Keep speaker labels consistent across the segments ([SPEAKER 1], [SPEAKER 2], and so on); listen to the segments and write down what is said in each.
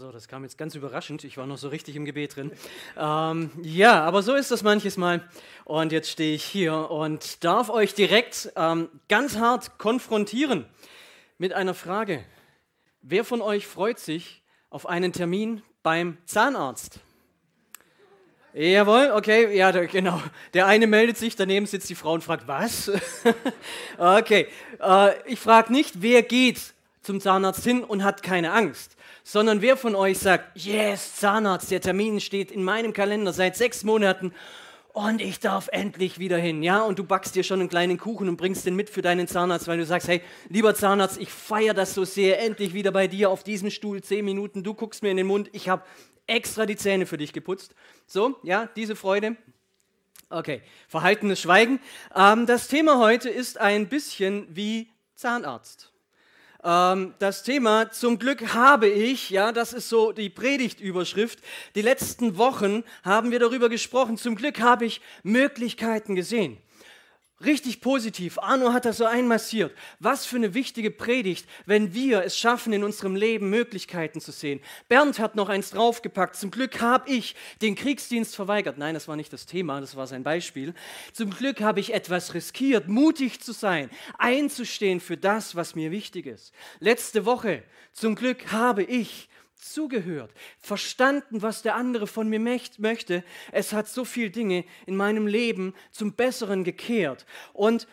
[SPEAKER 1] So, das kam jetzt ganz überraschend. Ich war noch so richtig im Gebet drin. Ähm, ja, aber so ist das manches Mal. Und jetzt stehe ich hier und darf euch direkt ähm, ganz hart konfrontieren mit einer Frage. Wer von euch freut sich auf einen Termin beim Zahnarzt? Jawohl, okay, ja, genau. Der eine meldet sich, daneben sitzt die Frau und fragt, was? okay, äh, ich frage nicht, wer geht zum Zahnarzt hin und hat keine Angst sondern wer von euch sagt, yes, Zahnarzt, der Termin steht in meinem Kalender seit sechs Monaten und ich darf endlich wieder hin, ja? Und du backst dir schon einen kleinen Kuchen und bringst den mit für deinen Zahnarzt, weil du sagst, hey, lieber Zahnarzt, ich feiere das so sehr, endlich wieder bei dir auf diesem Stuhl, zehn Minuten, du guckst mir in den Mund, ich habe extra die Zähne für dich geputzt. So, ja, diese Freude. Okay, verhaltenes Schweigen. Ähm, das Thema heute ist ein bisschen wie Zahnarzt. Ähm, das Thema Zum Glück habe ich, ja, das ist so die Predigtüberschrift. Die letzten Wochen haben wir darüber gesprochen. Zum Glück habe ich Möglichkeiten gesehen. Richtig positiv. Arno hat das so einmassiert. Was für eine wichtige Predigt, wenn wir es schaffen, in unserem Leben Möglichkeiten zu sehen. Bernd hat noch eins draufgepackt. Zum Glück habe ich den Kriegsdienst verweigert. Nein, das war nicht das Thema, das war sein Beispiel. Zum Glück habe ich etwas riskiert, mutig zu sein, einzustehen für das, was mir wichtig ist. Letzte Woche, zum Glück habe ich zugehört, verstanden, was der andere von mir möchte. Es hat so viele Dinge in meinem Leben zum Besseren gekehrt. Und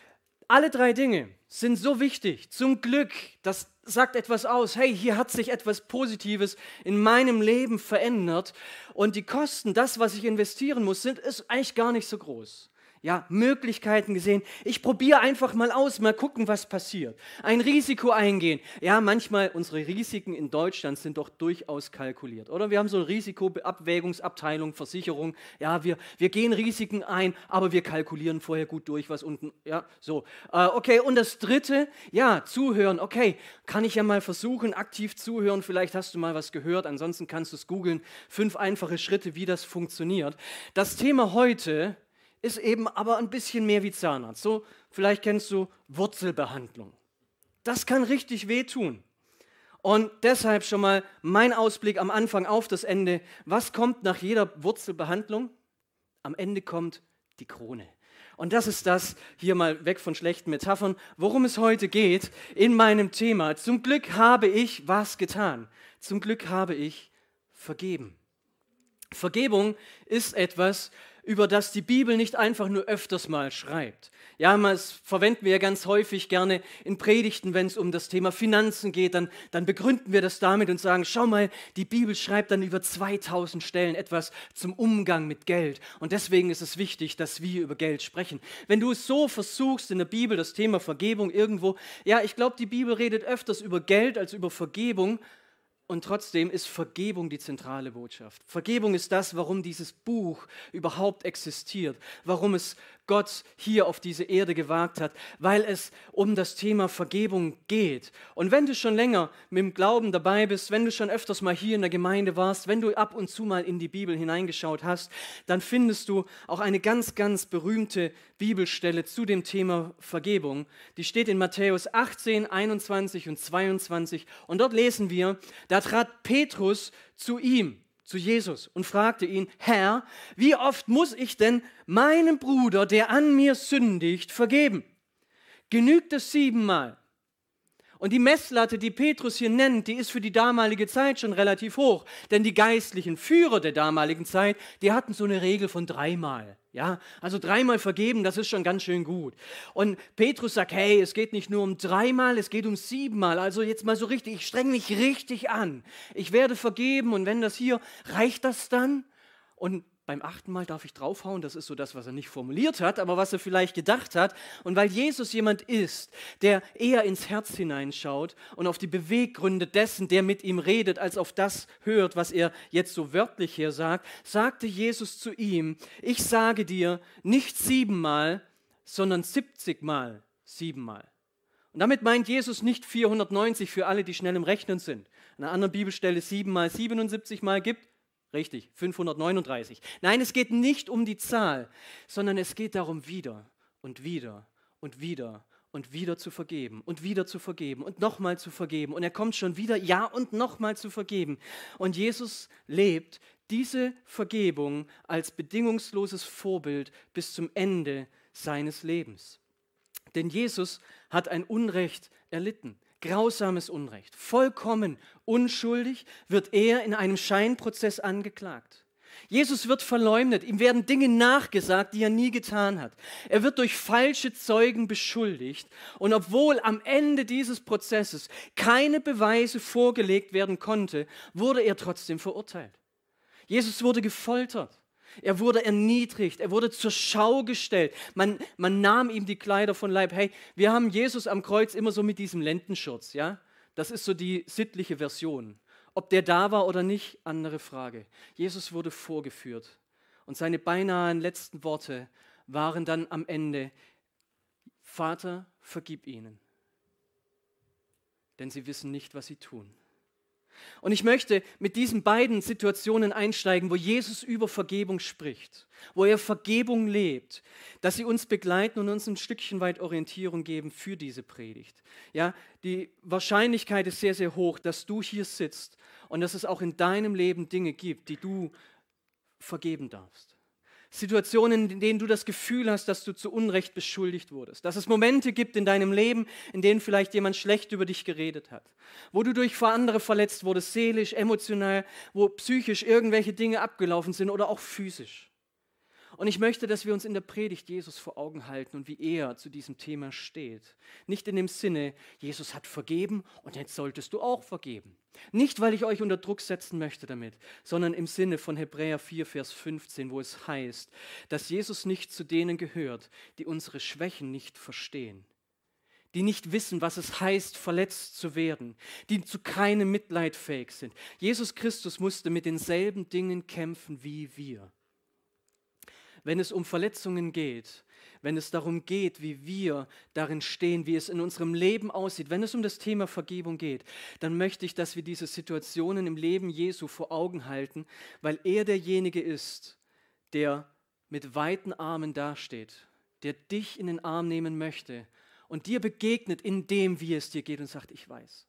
[SPEAKER 1] alle drei Dinge sind so wichtig. Zum Glück, das sagt etwas aus. Hey, hier hat sich etwas Positives in meinem Leben verändert. Und die Kosten, das, was ich investieren muss, sind ist eigentlich gar nicht so groß ja, Möglichkeiten gesehen. Ich probiere einfach mal aus, mal gucken, was passiert. Ein Risiko eingehen. Ja, manchmal unsere Risiken in Deutschland sind doch durchaus kalkuliert, oder? Wir haben so eine Risikoabwägungsabteilung, Versicherung. Ja, wir, wir gehen Risiken ein, aber wir kalkulieren vorher gut durch, was unten, ja, so. Äh, okay, und das dritte, ja, zuhören. Okay, kann ich ja mal versuchen, aktiv zuhören. Vielleicht hast du mal was gehört, ansonsten kannst du es googeln. Fünf einfache Schritte, wie das funktioniert. Das Thema heute ist eben aber ein bisschen mehr wie Zahnarzt. So, vielleicht kennst du Wurzelbehandlung. Das kann richtig wehtun. Und deshalb schon mal mein Ausblick am Anfang auf das Ende. Was kommt nach jeder Wurzelbehandlung? Am Ende kommt die Krone. Und das ist das, hier mal weg von schlechten Metaphern, worum es heute geht in meinem Thema. Zum Glück habe ich was getan. Zum Glück habe ich vergeben. Vergebung ist etwas, über das die Bibel nicht einfach nur öfters mal schreibt. Ja, das verwenden wir ja ganz häufig gerne in Predigten, wenn es um das Thema Finanzen geht, dann, dann begründen wir das damit und sagen, schau mal, die Bibel schreibt dann über 2000 Stellen etwas zum Umgang mit Geld. Und deswegen ist es wichtig, dass wir über Geld sprechen. Wenn du es so versuchst in der Bibel, das Thema Vergebung irgendwo, ja, ich glaube, die Bibel redet öfters über Geld als über Vergebung, und trotzdem ist Vergebung die zentrale Botschaft. Vergebung ist das, warum dieses Buch überhaupt existiert, warum es Gott hier auf diese Erde gewagt hat, weil es um das Thema Vergebung geht. Und wenn du schon länger mit dem Glauben dabei bist, wenn du schon öfters mal hier in der Gemeinde warst, wenn du ab und zu mal in die Bibel hineingeschaut hast, dann findest du auch eine ganz, ganz berühmte Bibelstelle zu dem Thema Vergebung. Die steht in Matthäus 18, 21 und 22. Und dort lesen wir, da trat Petrus zu ihm zu Jesus und fragte ihn, Herr, wie oft muss ich denn meinem Bruder, der an mir sündigt, vergeben? Genügt es siebenmal? Und die Messlatte, die Petrus hier nennt, die ist für die damalige Zeit schon relativ hoch. Denn die geistlichen Führer der damaligen Zeit, die hatten so eine Regel von dreimal. Ja, also dreimal vergeben, das ist schon ganz schön gut. Und Petrus sagt, hey, es geht nicht nur um dreimal, es geht um siebenmal. Also jetzt mal so richtig, ich strenge mich richtig an. Ich werde vergeben und wenn das hier, reicht das dann? Und beim achten Mal darf ich draufhauen, das ist so das, was er nicht formuliert hat, aber was er vielleicht gedacht hat. Und weil Jesus jemand ist, der eher ins Herz hineinschaut und auf die Beweggründe dessen, der mit ihm redet, als auf das hört, was er jetzt so wörtlich hier sagt, sagte Jesus zu ihm, ich sage dir nicht siebenmal, sondern siebzigmal siebenmal. Und damit meint Jesus nicht 490 für alle, die schnell im Rechnen sind. An einer anderen Bibelstelle siebenmal 77 mal gibt, Richtig, 539. Nein, es geht nicht um die Zahl, sondern es geht darum wieder und wieder und wieder und wieder zu vergeben und wieder zu vergeben und nochmal zu vergeben. Und er kommt schon wieder, ja und nochmal zu vergeben. Und Jesus lebt diese Vergebung als bedingungsloses Vorbild bis zum Ende seines Lebens. Denn Jesus hat ein Unrecht erlitten, grausames Unrecht. Vollkommen unschuldig wird er in einem Scheinprozess angeklagt. Jesus wird verleumdet, ihm werden Dinge nachgesagt, die er nie getan hat. Er wird durch falsche Zeugen beschuldigt und obwohl am Ende dieses Prozesses keine Beweise vorgelegt werden konnte, wurde er trotzdem verurteilt. Jesus wurde gefoltert. Er wurde erniedrigt, er wurde zur Schau gestellt. Man, man nahm ihm die Kleider von Leib. Hey, wir haben Jesus am Kreuz immer so mit diesem Lendenschurz, ja? Das ist so die sittliche Version. Ob der da war oder nicht, andere Frage. Jesus wurde vorgeführt und seine beinahe letzten Worte waren dann am Ende, Vater, vergib ihnen, denn sie wissen nicht, was sie tun. Und ich möchte mit diesen beiden Situationen einsteigen, wo Jesus über Vergebung spricht, wo er Vergebung lebt, dass sie uns begleiten und uns ein Stückchen weit Orientierung geben für diese Predigt. Ja, die Wahrscheinlichkeit ist sehr, sehr hoch, dass du hier sitzt und dass es auch in deinem Leben Dinge gibt, die du vergeben darfst. Situationen, in denen du das Gefühl hast, dass du zu Unrecht beschuldigt wurdest. Dass es Momente gibt in deinem Leben, in denen vielleicht jemand schlecht über dich geredet hat. Wo du durch andere verletzt wurdest, seelisch, emotional, wo psychisch irgendwelche Dinge abgelaufen sind oder auch physisch. Und ich möchte, dass wir uns in der Predigt Jesus vor Augen halten und wie er zu diesem Thema steht. Nicht in dem Sinne, Jesus hat vergeben und jetzt solltest du auch vergeben. Nicht, weil ich euch unter Druck setzen möchte damit, sondern im Sinne von Hebräer 4, Vers 15, wo es heißt, dass Jesus nicht zu denen gehört, die unsere Schwächen nicht verstehen die nicht wissen, was es heißt, verletzt zu werden, die zu keinem Mitleid fähig sind. Jesus Christus musste mit denselben Dingen kämpfen wie wir wenn es um Verletzungen geht, wenn es darum geht, wie wir darin stehen, wie es in unserem Leben aussieht, wenn es um das Thema Vergebung geht, dann möchte ich, dass wir diese Situationen im Leben Jesu vor Augen halten, weil er derjenige ist, der mit weiten Armen dasteht, der dich in den Arm nehmen möchte und dir begegnet in dem, wie es dir geht und sagt, ich weiß.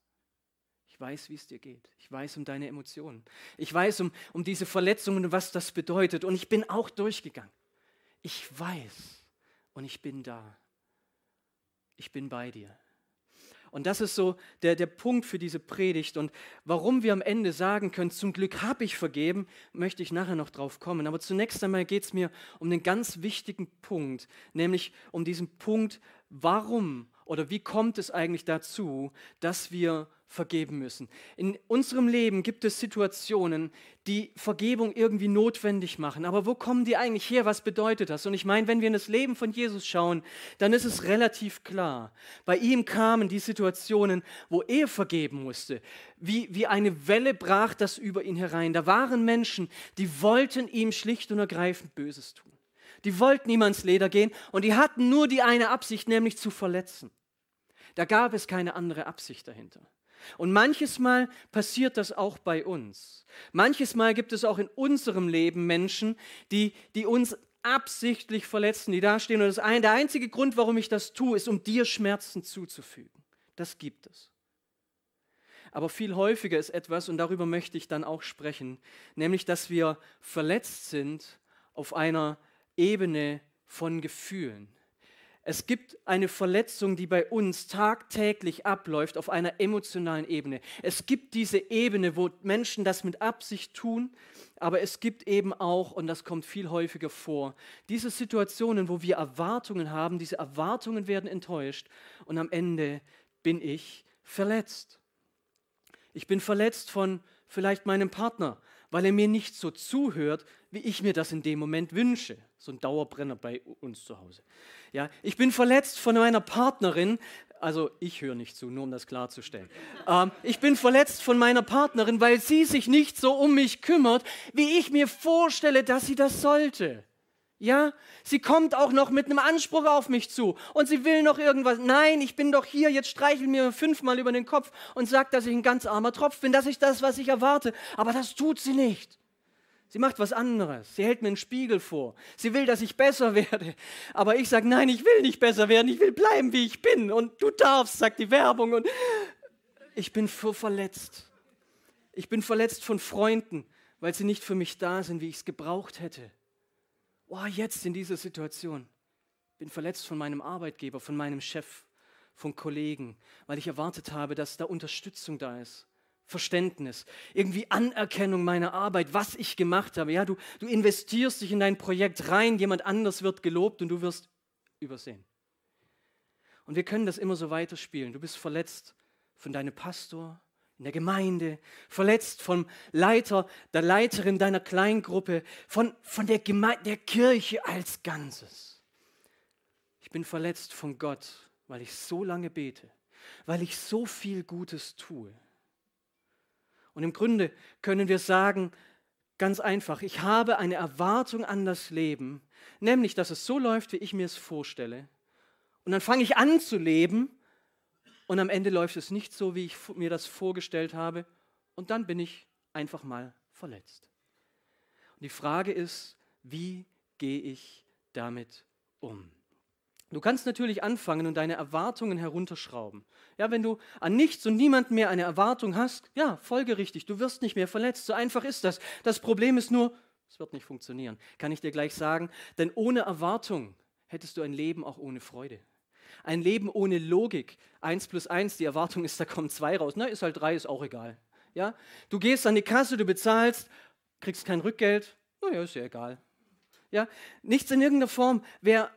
[SPEAKER 1] Ich weiß, wie es dir geht. Ich weiß um deine Emotionen. Ich weiß um, um diese Verletzungen und was das bedeutet. Und ich bin auch durchgegangen ich weiß und ich bin da. Ich bin bei dir. Und das ist so der, der Punkt für diese Predigt. Und warum wir am Ende sagen können, zum Glück habe ich vergeben, möchte ich nachher noch drauf kommen. Aber zunächst einmal geht es mir um den ganz wichtigen Punkt, nämlich um diesen Punkt, warum oder wie kommt es eigentlich dazu, dass wir vergeben müssen. In unserem Leben gibt es Situationen, die Vergebung irgendwie notwendig machen. Aber wo kommen die eigentlich her? Was bedeutet das? Und ich meine, wenn wir in das Leben von Jesus schauen, dann ist es relativ klar. Bei ihm kamen die Situationen, wo er vergeben musste. Wie, wie eine Welle brach das über ihn herein. Da waren Menschen, die wollten ihm schlicht und ergreifend Böses tun. Die wollten ihm ans Leder gehen und die hatten nur die eine Absicht, nämlich zu verletzen. Da gab es keine andere Absicht dahinter. Und manches Mal passiert das auch bei uns. Manches Mal gibt es auch in unserem Leben Menschen, die, die uns absichtlich verletzen, die dastehen. Und das ein, der einzige Grund, warum ich das tue, ist, um dir Schmerzen zuzufügen. Das gibt es. Aber viel häufiger ist etwas, und darüber möchte ich dann auch sprechen, nämlich, dass wir verletzt sind auf einer Ebene von Gefühlen. Es gibt eine Verletzung, die bei uns tagtäglich abläuft auf einer emotionalen Ebene. Es gibt diese Ebene, wo Menschen das mit Absicht tun, aber es gibt eben auch, und das kommt viel häufiger vor, diese Situationen, wo wir Erwartungen haben, diese Erwartungen werden enttäuscht und am Ende bin ich verletzt. Ich bin verletzt von vielleicht meinem Partner, weil er mir nicht so zuhört, wie ich mir das in dem Moment wünsche. So ein Dauerbrenner bei uns zu Hause. Ja, ich bin verletzt von meiner Partnerin, also ich höre nicht zu, nur um das klarzustellen. Ähm, ich bin verletzt von meiner Partnerin, weil sie sich nicht so um mich kümmert, wie ich mir vorstelle, dass sie das sollte. Ja, sie kommt auch noch mit einem Anspruch auf mich zu und sie will noch irgendwas. Nein, ich bin doch hier, jetzt streichel mir fünfmal über den Kopf und sagt, dass ich ein ganz armer Tropf bin, dass ich das, was ich erwarte. Aber das tut sie nicht. Sie macht was anderes. Sie hält mir einen Spiegel vor. Sie will, dass ich besser werde. Aber ich sage, nein, ich will nicht besser werden. Ich will bleiben, wie ich bin. Und du darfst, sagt die Werbung. Und ich bin verletzt. Ich bin verletzt von Freunden, weil sie nicht für mich da sind, wie ich es gebraucht hätte. Oh, jetzt in dieser Situation. Bin verletzt von meinem Arbeitgeber, von meinem Chef, von Kollegen, weil ich erwartet habe, dass da Unterstützung da ist. Verständnis, irgendwie Anerkennung meiner Arbeit, was ich gemacht habe. Ja, du, du investierst dich in dein Projekt rein, jemand anders wird gelobt und du wirst übersehen. Und wir können das immer so weiterspielen. Du bist verletzt von deinem Pastor in der Gemeinde, verletzt vom Leiter, der Leiterin deiner Kleingruppe, von, von der, Geme der Kirche als Ganzes. Ich bin verletzt von Gott, weil ich so lange bete, weil ich so viel Gutes tue. Und im Grunde können wir sagen, ganz einfach, ich habe eine Erwartung an das Leben, nämlich, dass es so läuft, wie ich mir es vorstelle. Und dann fange ich an zu leben und am Ende läuft es nicht so, wie ich mir das vorgestellt habe. Und dann bin ich einfach mal verletzt. Und die Frage ist, wie gehe ich damit um? Du kannst natürlich anfangen und deine Erwartungen herunterschrauben. Ja, wenn du an nichts und niemand mehr eine Erwartung hast, ja, folgerichtig, du wirst nicht mehr verletzt. So einfach ist das. Das Problem ist nur, es wird nicht funktionieren. Kann ich dir gleich sagen, denn ohne Erwartung hättest du ein Leben auch ohne Freude. Ein Leben ohne Logik. Eins plus eins, die Erwartung ist, da kommen zwei raus. Na, ist halt drei, ist auch egal. Ja? Du gehst an die Kasse, du bezahlst, kriegst kein Rückgeld. Naja, ist ja egal. Ja? Nichts in irgendeiner Form wäre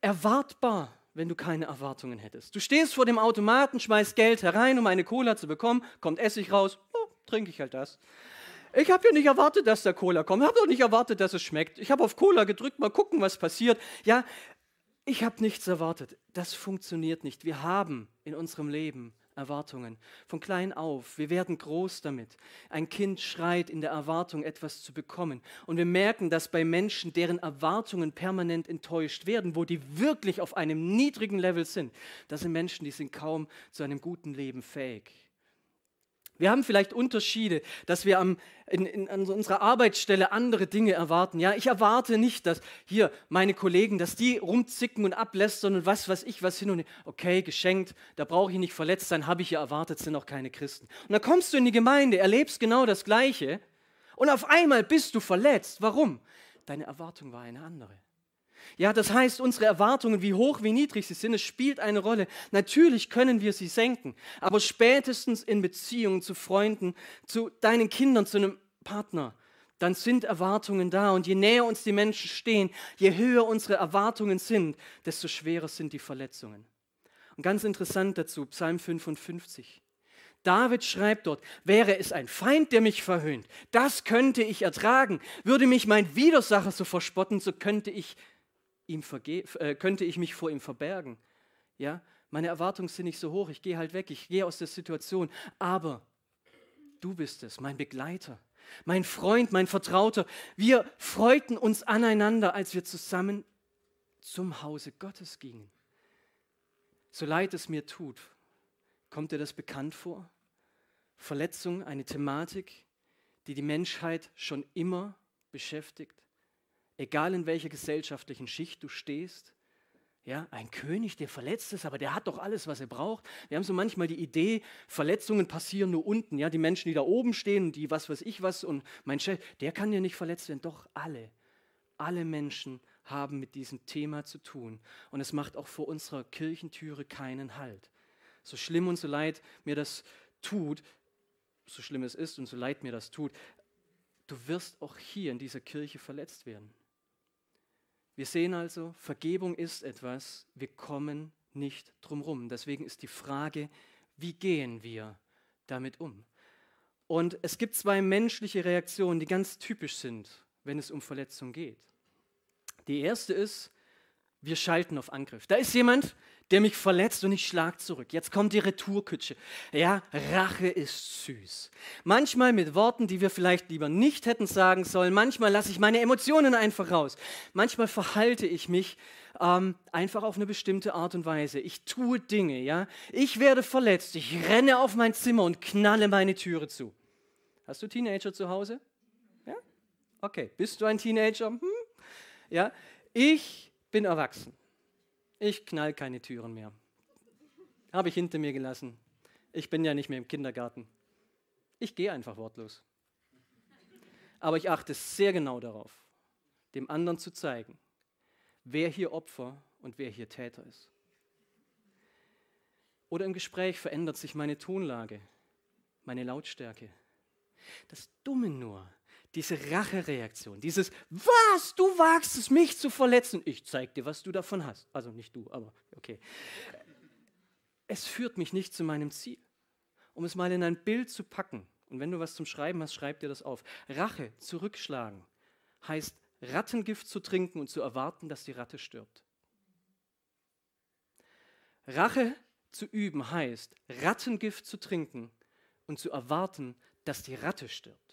[SPEAKER 1] erwartbar, wenn du keine Erwartungen hättest. Du stehst vor dem Automaten, schmeißt Geld herein, um eine Cola zu bekommen, kommt Essig raus, oh, trinke ich halt das. Ich habe ja nicht erwartet, dass der Cola kommt. Ich habe doch nicht erwartet, dass es schmeckt. Ich habe auf Cola gedrückt, mal gucken, was passiert. Ja, ich habe nichts erwartet. Das funktioniert nicht. Wir haben in unserem Leben Erwartungen. Von klein auf. Wir werden groß damit. Ein Kind schreit in der Erwartung, etwas zu bekommen. Und wir merken dass bei Menschen, deren Erwartungen permanent enttäuscht werden, wo die wirklich auf einem niedrigen Level sind. Das sind Menschen, die sind kaum zu einem guten Leben fähig. Wir haben vielleicht Unterschiede, dass wir am, in, in, an unserer Arbeitsstelle andere Dinge erwarten. Ja, ich erwarte nicht, dass hier meine Kollegen, dass die rumzicken und ablästern und was weiß ich, was hin und her. Okay, geschenkt, da brauche ich nicht verletzt sein, habe ich ja erwartet, sind auch keine Christen. Und dann kommst du in die Gemeinde, erlebst genau das Gleiche und auf einmal bist du verletzt. Warum? Deine Erwartung war eine andere. Ja, das heißt, unsere Erwartungen, wie hoch, wie niedrig sie sind, es spielt eine Rolle. Natürlich können wir sie senken, aber spätestens in Beziehungen zu Freunden, zu deinen Kindern, zu einem Partner, dann sind Erwartungen da. Und je näher uns die Menschen stehen, je höher unsere Erwartungen sind, desto schwerer sind die Verletzungen. Und ganz interessant dazu, Psalm 55. David schreibt dort, wäre es ein Feind, der mich verhöhnt, das könnte ich ertragen. Würde mich mein Widersacher so verspotten, so könnte ich ihm äh, könnte ich mich vor ihm verbergen. Ja, meine Erwartungen sind nicht so hoch, ich gehe halt weg, ich gehe aus der Situation, aber du bist es, mein Begleiter, mein Freund, mein Vertrauter. Wir freuten uns aneinander, als wir zusammen zum Hause Gottes gingen. So leid es mir tut, kommt dir das bekannt vor? Verletzung, eine Thematik, die die Menschheit schon immer beschäftigt egal in welcher gesellschaftlichen Schicht du stehst. Ja, ein König, der verletzt ist, aber der hat doch alles, was er braucht. Wir haben so manchmal die Idee, Verletzungen passieren nur unten. Ja, die Menschen, die da oben stehen, die was weiß ich was und mein Chef, der kann ja nicht verletzt werden. Doch alle, alle Menschen haben mit diesem Thema zu tun. Und es macht auch vor unserer Kirchentüre keinen Halt. So schlimm und so leid mir das tut, so schlimm es ist und so leid mir das tut, du wirst auch hier in dieser Kirche verletzt werden. Wir sehen also, Vergebung ist etwas, wir kommen nicht drumherum. Deswegen ist die Frage, wie gehen wir damit um? Und es gibt zwei menschliche Reaktionen, die ganz typisch sind, wenn es um Verletzung geht. Die erste ist, wir schalten auf Angriff. Da ist jemand, der mich verletzt und ich schlag zurück. Jetzt kommt die Retourkutsche. Ja, Rache ist süß. Manchmal mit Worten, die wir vielleicht lieber nicht hätten sagen sollen. Manchmal lasse ich meine Emotionen einfach raus. Manchmal verhalte ich mich ähm, einfach auf eine bestimmte Art und Weise. Ich tue Dinge, ja. Ich werde verletzt. Ich renne auf mein Zimmer und knalle meine Türe zu. Hast du Teenager zu Hause? Ja? Okay, bist du ein Teenager? Hm? Ja, ich bin erwachsen. Ich knall keine Türen mehr. Habe ich hinter mir gelassen. Ich bin ja nicht mehr im Kindergarten. Ich gehe einfach wortlos. Aber ich achte sehr genau darauf, dem anderen zu zeigen, wer hier Opfer und wer hier Täter ist. Oder im Gespräch verändert sich meine Tonlage, meine Lautstärke. Das Dumme nur, diese Rachereaktion, dieses Was, du wagst es, mich zu verletzen. Ich zeig dir, was du davon hast. Also nicht du, aber okay. Es führt mich nicht zu meinem Ziel. Um es mal in ein Bild zu packen, und wenn du was zum Schreiben hast, schreib dir das auf. Rache, zurückschlagen, heißt Rattengift zu trinken und zu erwarten, dass die Ratte stirbt. Rache zu üben heißt, Rattengift zu trinken und zu erwarten, dass die Ratte stirbt.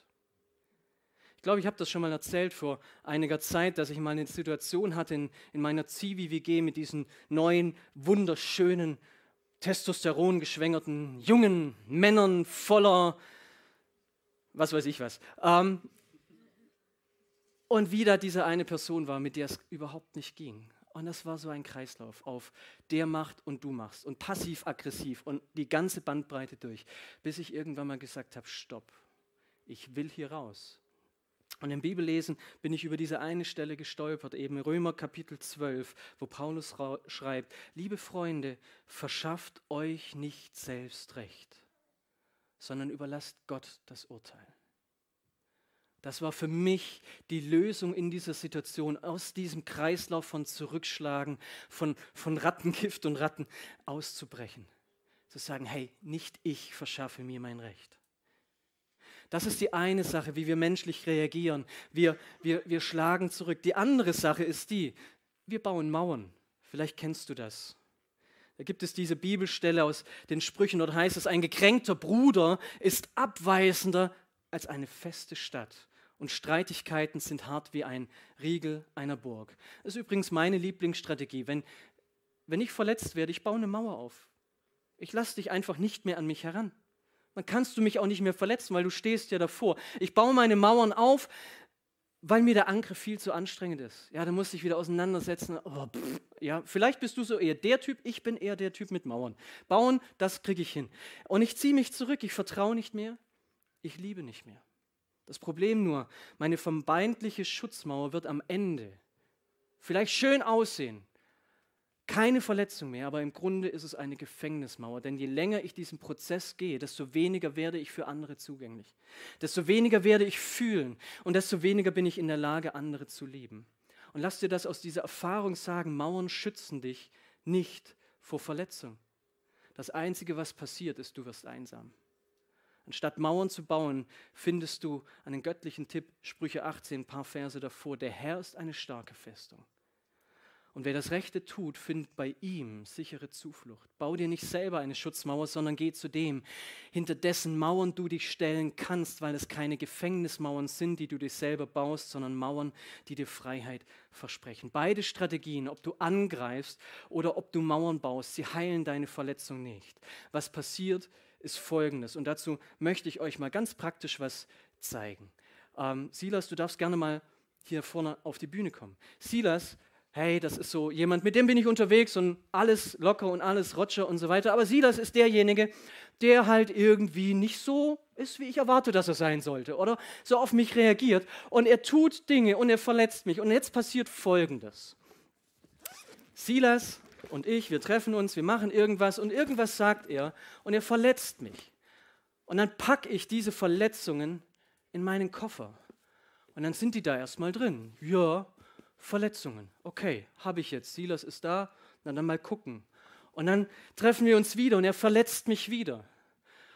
[SPEAKER 1] Ich glaube, ich habe das schon mal erzählt vor einiger Zeit, dass ich mal eine Situation hatte in, in meiner Zivi-WG mit diesen neuen, wunderschönen, Testosteron geschwängerten jungen Männern voller was weiß ich was. Ähm, und wieder diese eine Person war, mit der es überhaupt nicht ging. Und das war so ein Kreislauf auf der macht und du machst und passiv-aggressiv und die ganze Bandbreite durch, bis ich irgendwann mal gesagt habe, stopp, ich will hier raus. Und im Bibellesen bin ich über diese eine Stelle gestolpert, eben Römer Kapitel 12, wo Paulus schreibt, liebe Freunde, verschafft euch nicht selbst Recht sondern überlasst Gott das Urteil. Das war für mich die Lösung in dieser Situation, aus diesem Kreislauf von Zurückschlagen, von, von Rattengift und Ratten auszubrechen. Zu sagen, hey, nicht ich verschaffe mir mein Recht. Das ist die eine Sache, wie wir menschlich reagieren. Wir, wir, wir schlagen zurück. Die andere Sache ist die, wir bauen Mauern. Vielleicht kennst du das. Da gibt es diese Bibelstelle aus den Sprüchen, dort heißt es, ein gekränkter Bruder ist abweisender als eine feste Stadt. Und Streitigkeiten sind hart wie ein Riegel einer Burg. Das ist übrigens meine Lieblingsstrategie. Wenn, wenn ich verletzt werde, ich baue eine Mauer auf. Ich lasse dich einfach nicht mehr an mich heran. Dann kannst du mich auch nicht mehr verletzen, weil du stehst ja davor. Ich baue meine Mauern auf, weil mir der Angriff viel zu anstrengend ist. Ja, dann muss ich wieder auseinandersetzen. Oh, pff, ja, vielleicht bist du so eher der Typ, ich bin eher der Typ mit Mauern. Bauen, das kriege ich hin. Und ich ziehe mich zurück, ich vertraue nicht mehr, ich liebe nicht mehr. Das Problem nur, meine vermeintliche Schutzmauer wird am Ende vielleicht schön aussehen, keine Verletzung mehr, aber im Grunde ist es eine Gefängnismauer. Denn je länger ich diesen Prozess gehe, desto weniger werde ich für andere zugänglich. Desto weniger werde ich fühlen und desto weniger bin ich in der Lage, andere zu lieben. Und lass dir das aus dieser Erfahrung sagen, Mauern schützen dich nicht vor Verletzung. Das Einzige, was passiert, ist, du wirst einsam. Anstatt Mauern zu bauen, findest du einen göttlichen Tipp, Sprüche 18, ein paar Verse davor, der Herr ist eine starke Festung. Und wer das Rechte tut, findet bei ihm sichere Zuflucht. Bau dir nicht selber eine Schutzmauer, sondern geh zu dem, hinter dessen Mauern du dich stellen kannst, weil es keine Gefängnismauern sind, die du dir selber baust, sondern Mauern, die dir Freiheit versprechen. Beide Strategien, ob du angreifst oder ob du Mauern baust, sie heilen deine Verletzung nicht. Was passiert, ist Folgendes. Und dazu möchte ich euch mal ganz praktisch was zeigen. Ähm, Silas, du darfst gerne mal hier vorne auf die Bühne kommen. Silas hey, das ist so jemand, mit dem bin ich unterwegs und alles locker und alles Roger und so weiter. Aber Silas ist derjenige, der halt irgendwie nicht so ist, wie ich erwarte, dass er sein sollte oder so auf mich reagiert. Und er tut Dinge und er verletzt mich. Und jetzt passiert Folgendes. Silas und ich, wir treffen uns, wir machen irgendwas und irgendwas sagt er und er verletzt mich. Und dann packe ich diese Verletzungen in meinen Koffer. Und dann sind die da erstmal drin. Ja, Verletzungen. Okay, habe ich jetzt. Silas ist da, na dann mal gucken. Und dann treffen wir uns wieder und er verletzt mich wieder.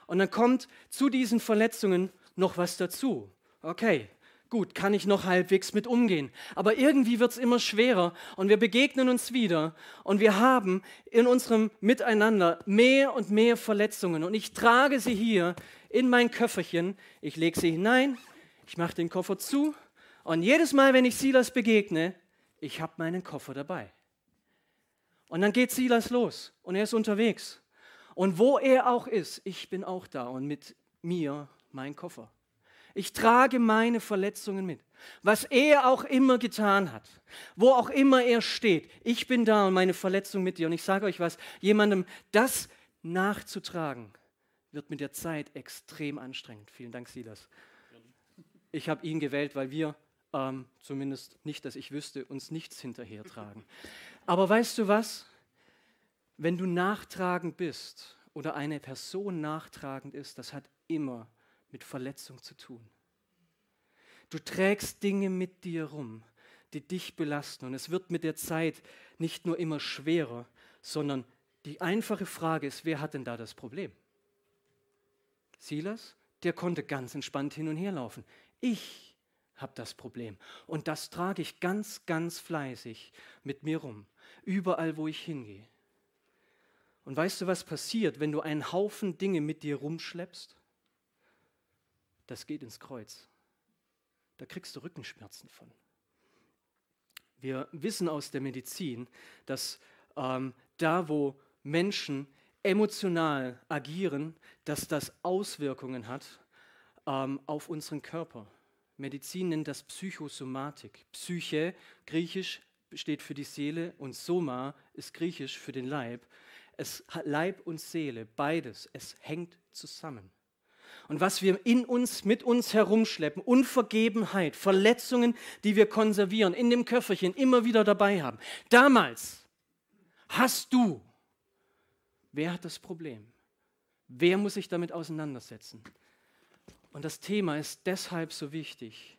[SPEAKER 1] Und dann kommt zu diesen Verletzungen noch was dazu. Okay, gut, kann ich noch halbwegs mit umgehen. Aber irgendwie wird es immer schwerer und wir begegnen uns wieder und wir haben in unserem Miteinander mehr und mehr Verletzungen. Und ich trage sie hier in mein Köfferchen, ich lege sie hinein, ich mache den Koffer zu und jedes Mal, wenn ich Silas begegne, ich habe meinen Koffer dabei. Und dann geht Silas los und er ist unterwegs. Und wo er auch ist, ich bin auch da und mit mir mein Koffer. Ich trage meine Verletzungen mit. was er auch immer getan hat, wo auch immer er steht. Ich bin da und meine Verletzung mit dir. Und ich sage euch was, jemandem das nachzutragen, wird mit der Zeit extrem anstrengend. Vielen Dank, Silas. Ich habe ihn gewählt, weil wir, ähm, zumindest nicht, dass ich wüsste, uns nichts hinterhertragen. Aber weißt du was? Wenn du nachtragend bist oder eine Person nachtragend ist, das hat immer mit Verletzung zu tun. Du trägst Dinge mit dir rum, die dich belasten. Und es wird mit der Zeit nicht nur immer schwerer, sondern die einfache Frage ist, wer hat denn da das Problem? Silas, der konnte ganz entspannt hin und her laufen. Ich habe das Problem. Und das trage ich ganz, ganz fleißig mit mir rum, überall, wo ich hingehe. Und weißt du, was passiert, wenn du einen Haufen Dinge mit dir rumschleppst? Das geht ins Kreuz. Da kriegst du Rückenschmerzen von. Wir wissen aus der Medizin, dass ähm, da, wo Menschen emotional agieren, dass das Auswirkungen hat ähm, auf unseren Körper. Medizin nennt das Psychosomatik. Psyche, griechisch, steht für die Seele und Soma ist griechisch für den Leib. Es Leib und Seele, beides, es hängt zusammen. Und was wir in uns, mit uns herumschleppen, Unvergebenheit, Verletzungen, die wir konservieren, in dem Köfferchen immer wieder dabei haben. Damals hast du, wer hat das Problem? Wer muss sich damit auseinandersetzen? Und das Thema ist deshalb so wichtig,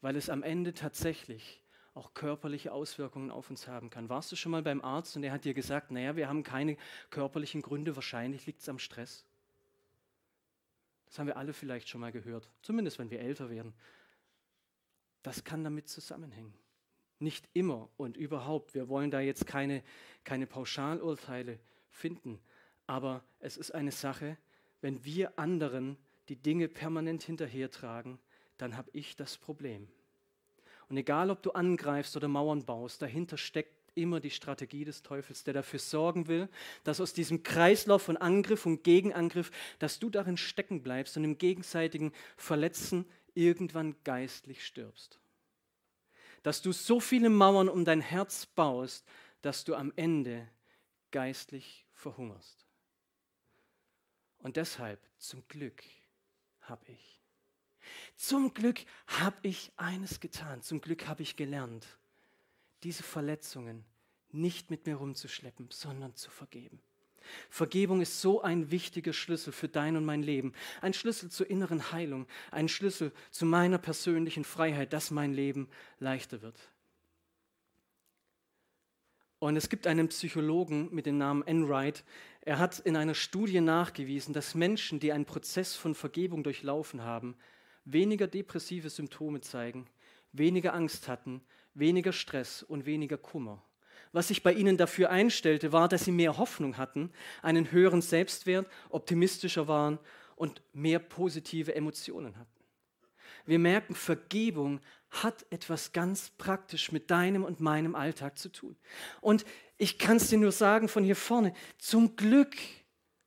[SPEAKER 1] weil es am Ende tatsächlich auch körperliche Auswirkungen auf uns haben kann. Warst du schon mal beim Arzt und er hat dir gesagt, naja, wir haben keine körperlichen Gründe, wahrscheinlich liegt es am Stress? Das haben wir alle vielleicht schon mal gehört, zumindest wenn wir älter werden. Das kann damit zusammenhängen. Nicht immer und überhaupt. Wir wollen da jetzt keine, keine Pauschalurteile finden. Aber es ist eine Sache, wenn wir anderen die Dinge permanent hinterhertragen, dann habe ich das Problem. Und egal, ob du angreifst oder Mauern baust, dahinter steckt immer die Strategie des Teufels, der dafür sorgen will, dass aus diesem Kreislauf von Angriff und Gegenangriff, dass du darin stecken bleibst und im gegenseitigen Verletzen irgendwann geistlich stirbst. Dass du so viele Mauern um dein Herz baust, dass du am Ende geistlich verhungerst. Und deshalb, zum Glück, habe ich. Zum Glück habe ich eines getan. Zum Glück habe ich gelernt, diese Verletzungen nicht mit mir rumzuschleppen, sondern zu vergeben. Vergebung ist so ein wichtiger Schlüssel für dein und mein Leben, ein Schlüssel zur inneren Heilung, ein Schlüssel zu meiner persönlichen Freiheit, dass mein Leben leichter wird. Und es gibt einen Psychologen mit dem Namen Enright, er hat in einer Studie nachgewiesen, dass Menschen, die einen Prozess von Vergebung durchlaufen haben, weniger depressive Symptome zeigen, weniger Angst hatten, weniger Stress und weniger Kummer. Was sich bei ihnen dafür einstellte, war, dass sie mehr Hoffnung hatten, einen höheren Selbstwert, optimistischer waren und mehr positive Emotionen hatten. Wir merken, Vergebung hat etwas ganz praktisch mit deinem und meinem Alltag zu tun. Und ich kann es dir nur sagen von hier vorne, zum Glück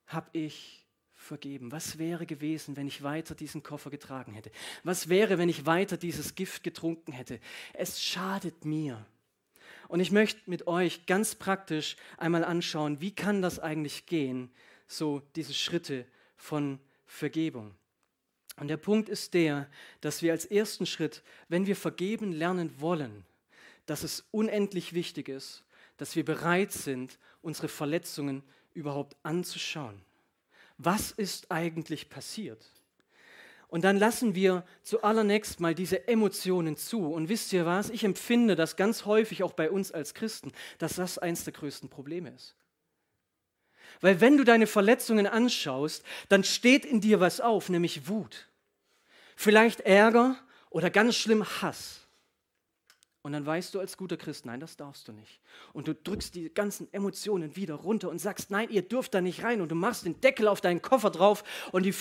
[SPEAKER 1] habe ich vergeben. Was wäre gewesen, wenn ich weiter diesen Koffer getragen hätte? Was wäre, wenn ich weiter dieses Gift getrunken hätte? Es schadet mir. Und ich möchte mit euch ganz praktisch einmal anschauen, wie kann das eigentlich gehen, so diese Schritte von Vergebung. Und der Punkt ist der, dass wir als ersten Schritt, wenn wir vergeben lernen wollen, dass es unendlich wichtig ist, dass wir bereit sind, unsere Verletzungen überhaupt anzuschauen. Was ist eigentlich passiert? Und dann lassen wir zuallererst mal diese Emotionen zu. Und wisst ihr was? Ich empfinde das ganz häufig auch bei uns als Christen, dass das eines der größten Probleme ist. Weil wenn du deine Verletzungen anschaust, dann steht in dir was auf, nämlich Wut. Vielleicht Ärger oder ganz schlimm Hass. Und dann weißt du als guter Christ, nein, das darfst du nicht. Und du drückst die ganzen Emotionen wieder runter und sagst, nein, ihr dürft da nicht rein. Und du machst den Deckel auf deinen Koffer drauf und die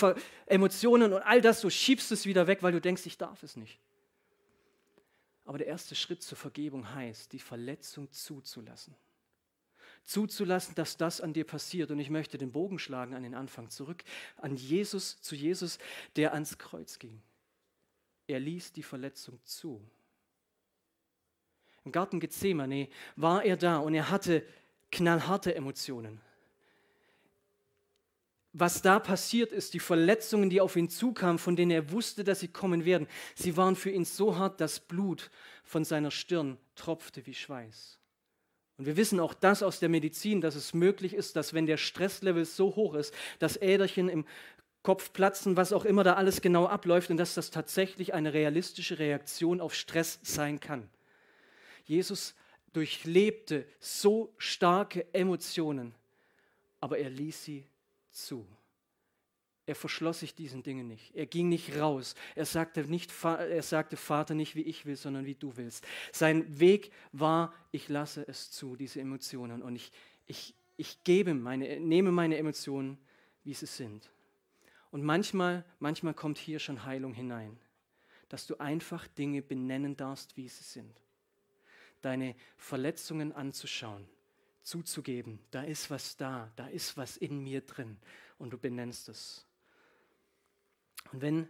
[SPEAKER 1] Emotionen und all das, du schiebst es wieder weg, weil du denkst, ich darf es nicht. Aber der erste Schritt zur Vergebung heißt, die Verletzung zuzulassen. Zuzulassen, dass das an dir passiert. Und ich möchte den Bogen schlagen an den Anfang zurück, an Jesus, zu Jesus, der ans Kreuz ging. er ließ die Verletzung zu. Im Garten Gethsemane war er da und er hatte knallharte Emotionen. Was da passiert ist, die Verletzungen, die auf ihn zukamen, von denen er wusste, dass sie kommen werden, sie waren für ihn so hart, dass Blut von seiner Stirn tropfte wie Schweiß. Und wir wissen auch das aus der Medizin, dass es möglich ist, dass wenn der Stresslevel so hoch ist, dass Äderchen im Kopf platzen, was auch immer da alles genau abläuft und dass das tatsächlich eine realistische Reaktion auf Stress sein kann. Jesus durchlebte so starke Emotionen, aber er ließ sie zu. Er verschloss sich diesen Dingen nicht. Er ging nicht raus. Er sagte, nicht, er sagte, Vater, nicht wie ich will, sondern wie du willst. Sein Weg war, ich lasse es zu, diese Emotionen. Und ich, ich, ich gebe meine, nehme meine Emotionen, wie sie sind. Und manchmal, manchmal kommt hier schon Heilung hinein, dass du einfach Dinge benennen darfst, wie sie sind. Deine Verletzungen anzuschauen, zuzugeben, da ist was da, da ist was in mir drin und du benennst es. Und wenn,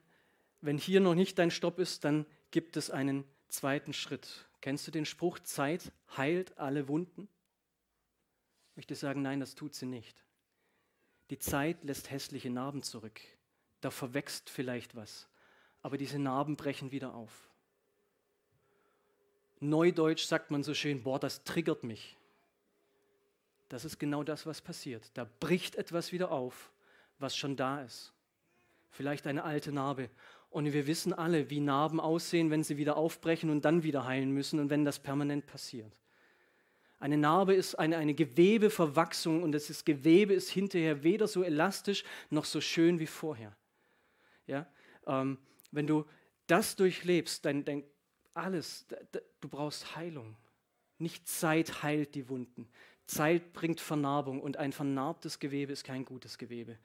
[SPEAKER 1] wenn hier noch nicht dein Stopp ist, dann gibt es einen zweiten Schritt. Kennst du den Spruch, Zeit heilt alle Wunden? Ich möchte sagen, nein, das tut sie nicht. Die Zeit lässt hässliche Narben zurück. Da verwächst vielleicht was, aber diese Narben brechen wieder auf. Neudeutsch sagt man so schön, boah, das triggert mich. Das ist genau das, was passiert. Da bricht etwas wieder auf, was schon da ist. Vielleicht eine alte Narbe. Und wir wissen alle, wie Narben aussehen, wenn sie wieder aufbrechen und dann wieder heilen müssen und wenn das permanent passiert. Eine Narbe ist eine, eine Gewebeverwachsung und das Gewebe ist hinterher weder so elastisch noch so schön wie vorher. Ja? Ähm, wenn du das durchlebst, dann, dann alles, du brauchst Heilung. Nicht Zeit heilt die Wunden. Zeit bringt Vernarbung und ein vernarbtes Gewebe ist kein gutes Gewebe.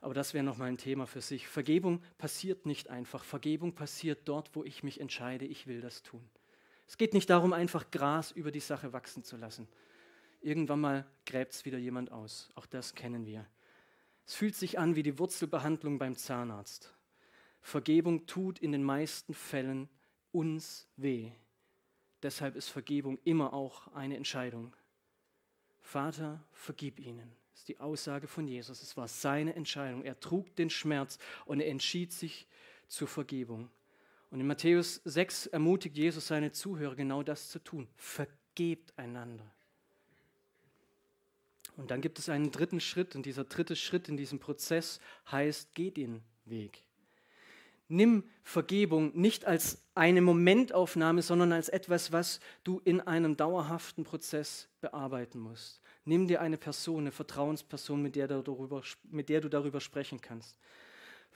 [SPEAKER 1] Aber das wäre nochmal ein Thema für sich. Vergebung passiert nicht einfach. Vergebung passiert dort, wo ich mich entscheide, ich will das tun. Es geht nicht darum, einfach Gras über die Sache wachsen zu lassen. Irgendwann mal gräbt es wieder jemand aus. Auch das kennen wir. Es fühlt sich an wie die Wurzelbehandlung beim Zahnarzt. Vergebung tut in den meisten Fällen uns weh. Deshalb ist Vergebung immer auch eine Entscheidung. Vater, vergib ihnen ist die Aussage von Jesus. Es war seine Entscheidung. Er trug den Schmerz und er entschied sich zur Vergebung. Und in Matthäus 6 ermutigt Jesus seine Zuhörer genau das zu tun. Vergebt einander. Und dann gibt es einen dritten Schritt und dieser dritte Schritt in diesem Prozess heißt, geht den Weg. Nimm Vergebung nicht als eine Momentaufnahme, sondern als etwas, was du in einem dauerhaften Prozess bearbeiten musst. Nimm dir eine Person, eine Vertrauensperson, mit der, darüber, mit der du darüber sprechen kannst.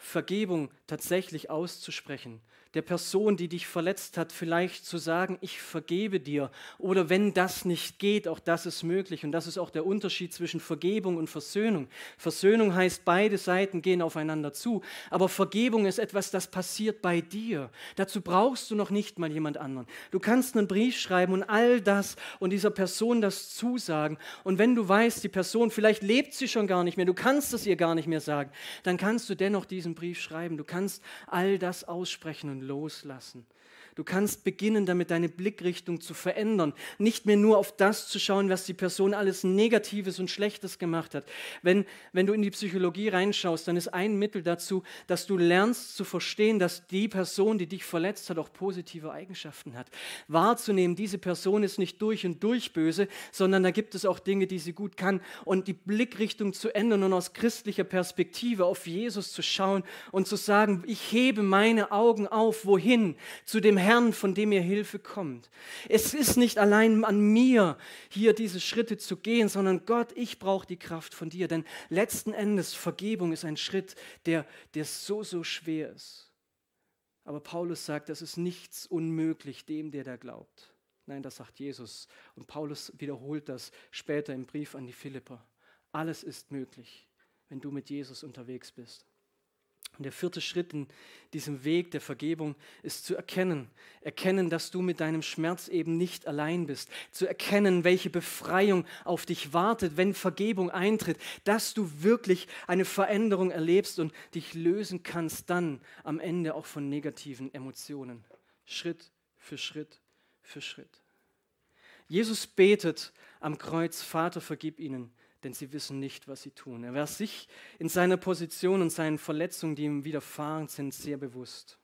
[SPEAKER 1] Vergebung tatsächlich auszusprechen, der Person, die dich verletzt hat, vielleicht zu sagen, ich vergebe dir. Oder wenn das nicht geht, auch das ist möglich. Und das ist auch der Unterschied zwischen Vergebung und Versöhnung. Versöhnung heißt, beide Seiten gehen aufeinander zu. Aber Vergebung ist etwas, das passiert bei dir. Dazu brauchst du noch nicht mal jemand anderen. Du kannst einen Brief schreiben und all das und dieser Person das zusagen. Und wenn du weißt, die Person, vielleicht lebt sie schon gar nicht mehr, du kannst es ihr gar nicht mehr sagen, dann kannst du dennoch diesen Brief schreiben. Du kannst all das aussprechen und loslassen. Du kannst beginnen, damit deine Blickrichtung zu verändern. Nicht mehr nur auf das zu schauen, was die Person alles Negatives und Schlechtes gemacht hat. Wenn, wenn du in die Psychologie reinschaust, dann ist ein Mittel dazu, dass du lernst zu verstehen, dass die Person, die dich verletzt hat, auch positive Eigenschaften hat. Wahrzunehmen, diese Person ist nicht durch und durch böse, sondern da gibt es auch Dinge, die sie gut kann. Und die Blickrichtung zu ändern und aus christlicher Perspektive auf Jesus zu schauen und zu sagen, ich hebe meine Augen auf, wohin? Zu dem Herrn, von dem mir Hilfe kommt. Es ist nicht allein an mir, hier diese Schritte zu gehen, sondern Gott, ich brauche die Kraft von dir. Denn letzten Endes, Vergebung ist ein Schritt, der, der so, so schwer ist. Aber Paulus sagt, das ist nichts unmöglich dem, der da glaubt. Nein, das sagt Jesus. Und Paulus wiederholt das später im Brief an die Philipper. Alles ist möglich, wenn du mit Jesus unterwegs bist. Und der vierte Schritt in diesem Weg der Vergebung ist zu erkennen. Erkennen, dass du mit deinem Schmerz eben nicht allein bist. Zu erkennen, welche Befreiung auf dich wartet, wenn Vergebung eintritt. Dass du wirklich eine Veränderung erlebst und dich lösen kannst dann am Ende auch von negativen Emotionen. Schritt für Schritt für Schritt. Jesus betet am Kreuz, Vater, vergib ihnen, denn sie wissen nicht, was sie tun. Er war sich in seiner Position und seinen Verletzungen, die ihm widerfahren sind, sehr bewusst.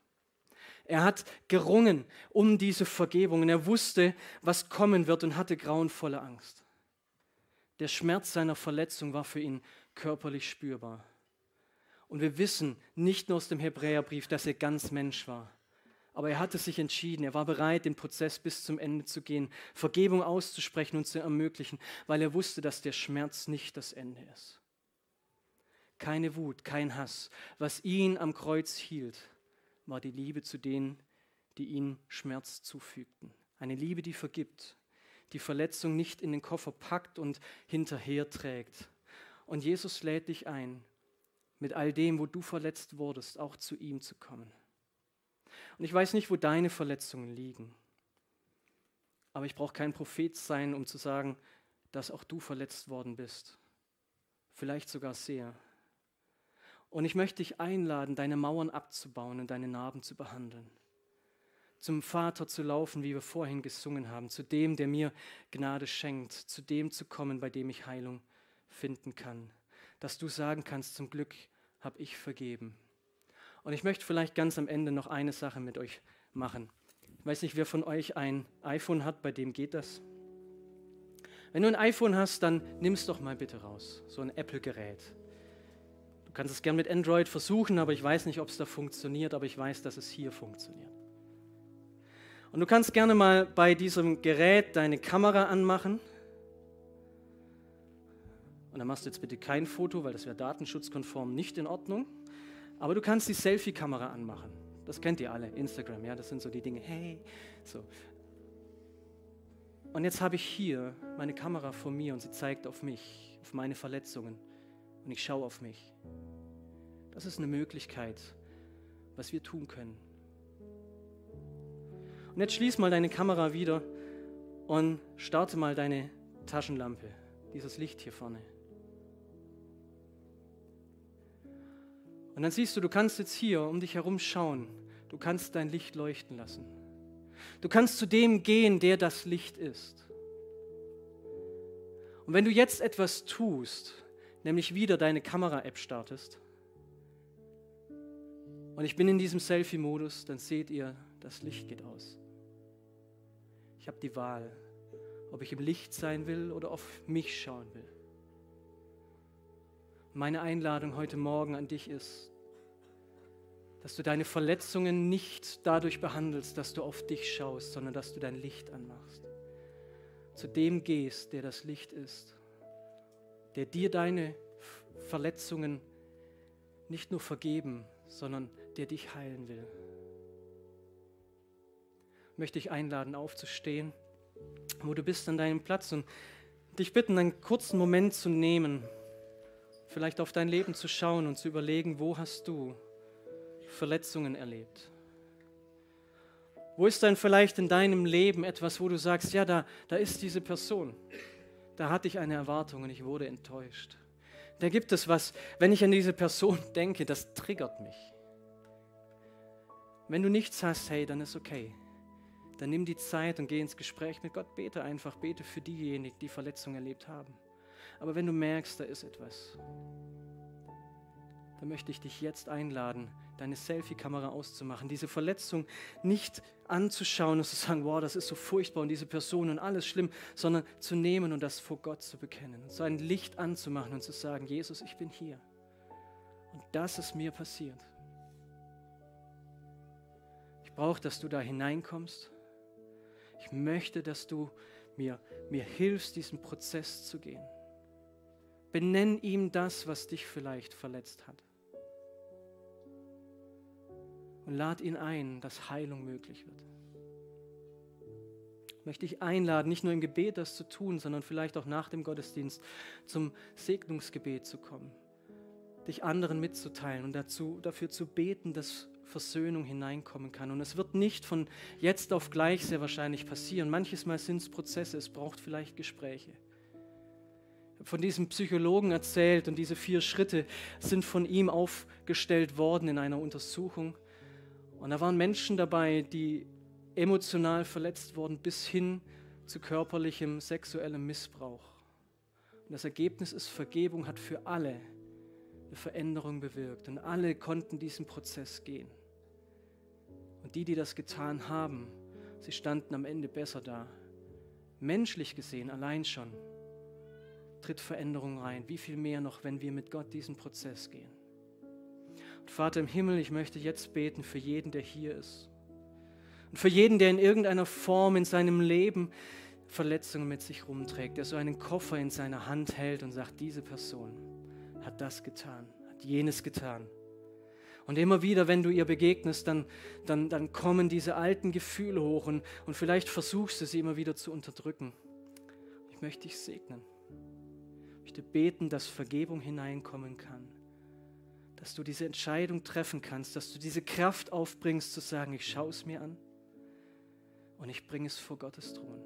[SPEAKER 1] Er hat gerungen um diese Vergebung und er wusste, was kommen wird und hatte grauenvolle Angst. Der Schmerz seiner Verletzung war für ihn körperlich spürbar. Und wir wissen nicht nur aus dem Hebräerbrief, dass er ganz Mensch war, aber er hatte sich entschieden, er war bereit, den Prozess bis zum Ende zu gehen, Vergebung auszusprechen und zu ermöglichen, weil er wusste, dass der Schmerz nicht das Ende ist. Keine Wut, kein Hass. Was ihn am Kreuz hielt, war die Liebe zu denen, die ihm Schmerz zufügten. Eine Liebe, die vergibt, die Verletzung nicht in den Koffer packt und hinterher trägt. Und Jesus lädt dich ein, mit all dem, wo du verletzt wurdest, auch zu ihm zu kommen. Und ich weiß nicht, wo deine Verletzungen liegen. Aber ich brauche kein Prophet sein, um zu sagen, dass auch du verletzt worden bist. Vielleicht sogar sehr. Und ich möchte dich einladen, deine Mauern abzubauen und deine Narben zu behandeln. Zum Vater zu laufen, wie wir vorhin gesungen haben, zu dem, der mir Gnade schenkt, zu dem zu kommen, bei dem ich Heilung finden kann. Dass du sagen kannst, zum Glück habe ich vergeben. Und ich möchte vielleicht ganz am Ende noch eine Sache mit euch machen. Ich weiß nicht, wer von euch ein iPhone hat, bei dem geht das. Wenn du ein iPhone hast, dann nimm es doch mal bitte raus, so ein Apple-Gerät. Du kannst es gern mit Android versuchen, aber ich weiß nicht, ob es da funktioniert, aber ich weiß, dass es hier funktioniert. Und du kannst gerne mal bei diesem Gerät deine Kamera anmachen. Und dann machst du jetzt bitte kein Foto, weil das wäre datenschutzkonform nicht in Ordnung. Aber du kannst die Selfie-Kamera anmachen. Das kennt ihr alle, Instagram, ja, das sind so die Dinge. Hey, so. Und jetzt habe ich hier meine Kamera vor mir und sie zeigt auf mich, auf meine Verletzungen. Und ich schaue auf mich. Das ist eine Möglichkeit, was wir tun können. Und jetzt schließ mal deine Kamera wieder und starte mal deine Taschenlampe, dieses Licht hier vorne. Und dann siehst du, du kannst jetzt hier um dich herum schauen. Du kannst dein Licht leuchten lassen. Du kannst zu dem gehen, der das Licht ist. Und wenn du jetzt etwas tust, nämlich wieder deine Kamera-App startest, und ich bin in diesem Selfie-Modus, dann seht ihr, das Licht geht aus. Ich habe die Wahl, ob ich im Licht sein will oder auf mich schauen will. Meine Einladung heute Morgen an dich ist, dass du deine Verletzungen nicht dadurch behandelst, dass du auf dich schaust, sondern dass du dein Licht anmachst. Zu dem gehst, der das Licht ist, der dir deine Verletzungen nicht nur vergeben, sondern der dich heilen will. Ich möchte dich einladen, aufzustehen, wo du bist an deinem Platz und dich bitten, einen kurzen Moment zu nehmen vielleicht auf dein Leben zu schauen und zu überlegen, wo hast du Verletzungen erlebt? Wo ist dann vielleicht in deinem Leben etwas, wo du sagst, ja, da, da ist diese Person, da hatte ich eine Erwartung und ich wurde enttäuscht. Da gibt es was, wenn ich an diese Person denke, das triggert mich. Wenn du nichts hast, hey, dann ist okay. Dann nimm die Zeit und geh ins Gespräch mit Gott. Bete einfach, bete für diejenigen, die Verletzungen erlebt haben. Aber wenn du merkst, da ist etwas, dann möchte ich dich jetzt einladen, deine Selfie-Kamera auszumachen, diese Verletzung nicht anzuschauen und zu sagen, wow, das ist so furchtbar und diese Person und alles schlimm, sondern zu nehmen und das vor Gott zu bekennen, so ein Licht anzumachen und zu sagen, Jesus, ich bin hier und das ist mir passiert. Ich brauche, dass du da hineinkommst. Ich möchte, dass du mir, mir hilfst, diesen Prozess zu gehen. Benenn ihm das, was dich vielleicht verletzt hat. Und lad ihn ein, dass Heilung möglich wird. Ich möchte dich einladen, nicht nur im Gebet das zu tun, sondern vielleicht auch nach dem Gottesdienst zum Segnungsgebet zu kommen. dich anderen mitzuteilen und dazu, dafür zu beten, dass Versöhnung hineinkommen kann. Und es wird nicht von jetzt auf gleich sehr wahrscheinlich passieren. Manches Mal sind es Prozesse, es braucht vielleicht Gespräche. Von diesem Psychologen erzählt und diese vier Schritte sind von ihm aufgestellt worden in einer Untersuchung. Und da waren Menschen dabei, die emotional verletzt wurden bis hin zu körperlichem, sexuellem Missbrauch. Und das Ergebnis ist, Vergebung hat für alle eine Veränderung bewirkt. Und alle konnten diesen Prozess gehen. Und die, die das getan haben, sie standen am Ende besser da. Menschlich gesehen, allein schon, tritt Veränderung rein. Wie viel mehr noch, wenn wir mit Gott diesen Prozess gehen. Und Vater im Himmel, ich möchte jetzt beten für jeden, der hier ist. Und für jeden, der in irgendeiner Form in seinem Leben Verletzungen mit sich rumträgt, der so einen Koffer in seiner Hand hält und sagt, diese Person hat das getan, hat jenes getan. Und immer wieder, wenn du ihr begegnest, dann, dann, dann kommen diese alten Gefühle hoch und, und vielleicht versuchst du sie immer wieder zu unterdrücken. Ich möchte dich segnen. Ich möchte beten, dass Vergebung hineinkommen kann. Dass du diese Entscheidung treffen kannst, dass du diese Kraft aufbringst, zu sagen, ich schaue es mir an und ich bringe es vor Gottes Thron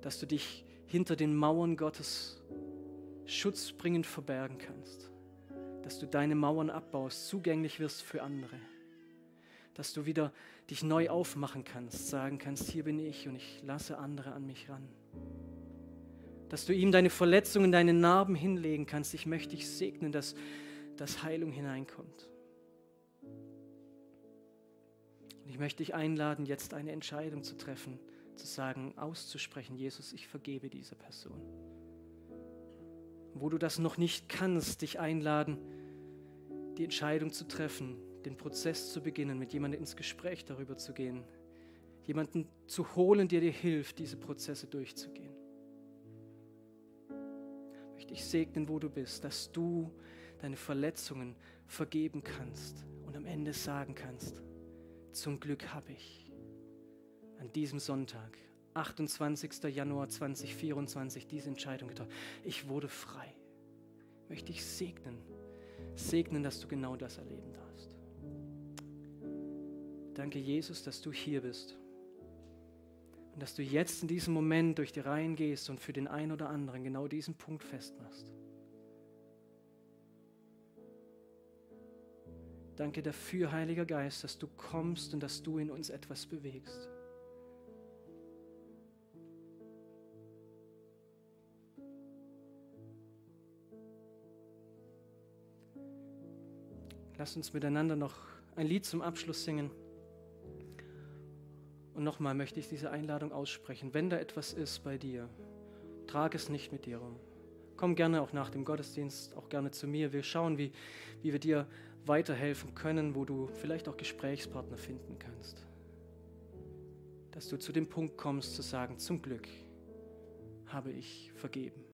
[SPEAKER 1] dass du dich hinter den Mauern Gottes schutzbringend verbergen kannst, dass du deine Mauern abbaust, zugänglich wirst für andere, dass du wieder dich neu aufmachen kannst, sagen kannst, hier bin ich und ich lasse andere an mich ran. Dass du ihm deine Verletzungen, deine Narben hinlegen kannst. Ich möchte dich segnen, dass, dass Heilung hineinkommt. Und ich möchte dich einladen, jetzt eine Entscheidung zu treffen zu sagen, auszusprechen, Jesus, ich vergebe dieser Person. Wo du das noch nicht kannst, dich einladen, die Entscheidung zu treffen, den Prozess zu beginnen, mit jemandem ins Gespräch darüber zu gehen, jemanden zu holen, der dir hilft, diese Prozesse durchzugehen. Ich möchte ich segnen, wo du bist, dass du deine Verletzungen vergeben kannst und am Ende sagen kannst, zum Glück habe ich an diesem Sonntag, 28. Januar 2024, diese Entscheidung getroffen. Ich wurde frei. Möchte ich segnen, segnen, dass du genau das erleben darfst. Danke, Jesus, dass du hier bist und dass du jetzt in diesem Moment durch die Reihen gehst und für den einen oder anderen genau diesen Punkt festmachst. Danke dafür, Heiliger Geist, dass du kommst und dass du in uns etwas bewegst. Lasst uns miteinander noch ein Lied zum Abschluss singen. Und nochmal möchte ich diese Einladung aussprechen. Wenn da etwas ist bei dir, trage es nicht mit dir rum. Komm gerne auch nach dem Gottesdienst, auch gerne zu mir. Wir schauen, wie, wie wir dir weiterhelfen können, wo du vielleicht auch Gesprächspartner finden kannst. Dass du zu dem Punkt kommst zu sagen, zum Glück habe ich vergeben.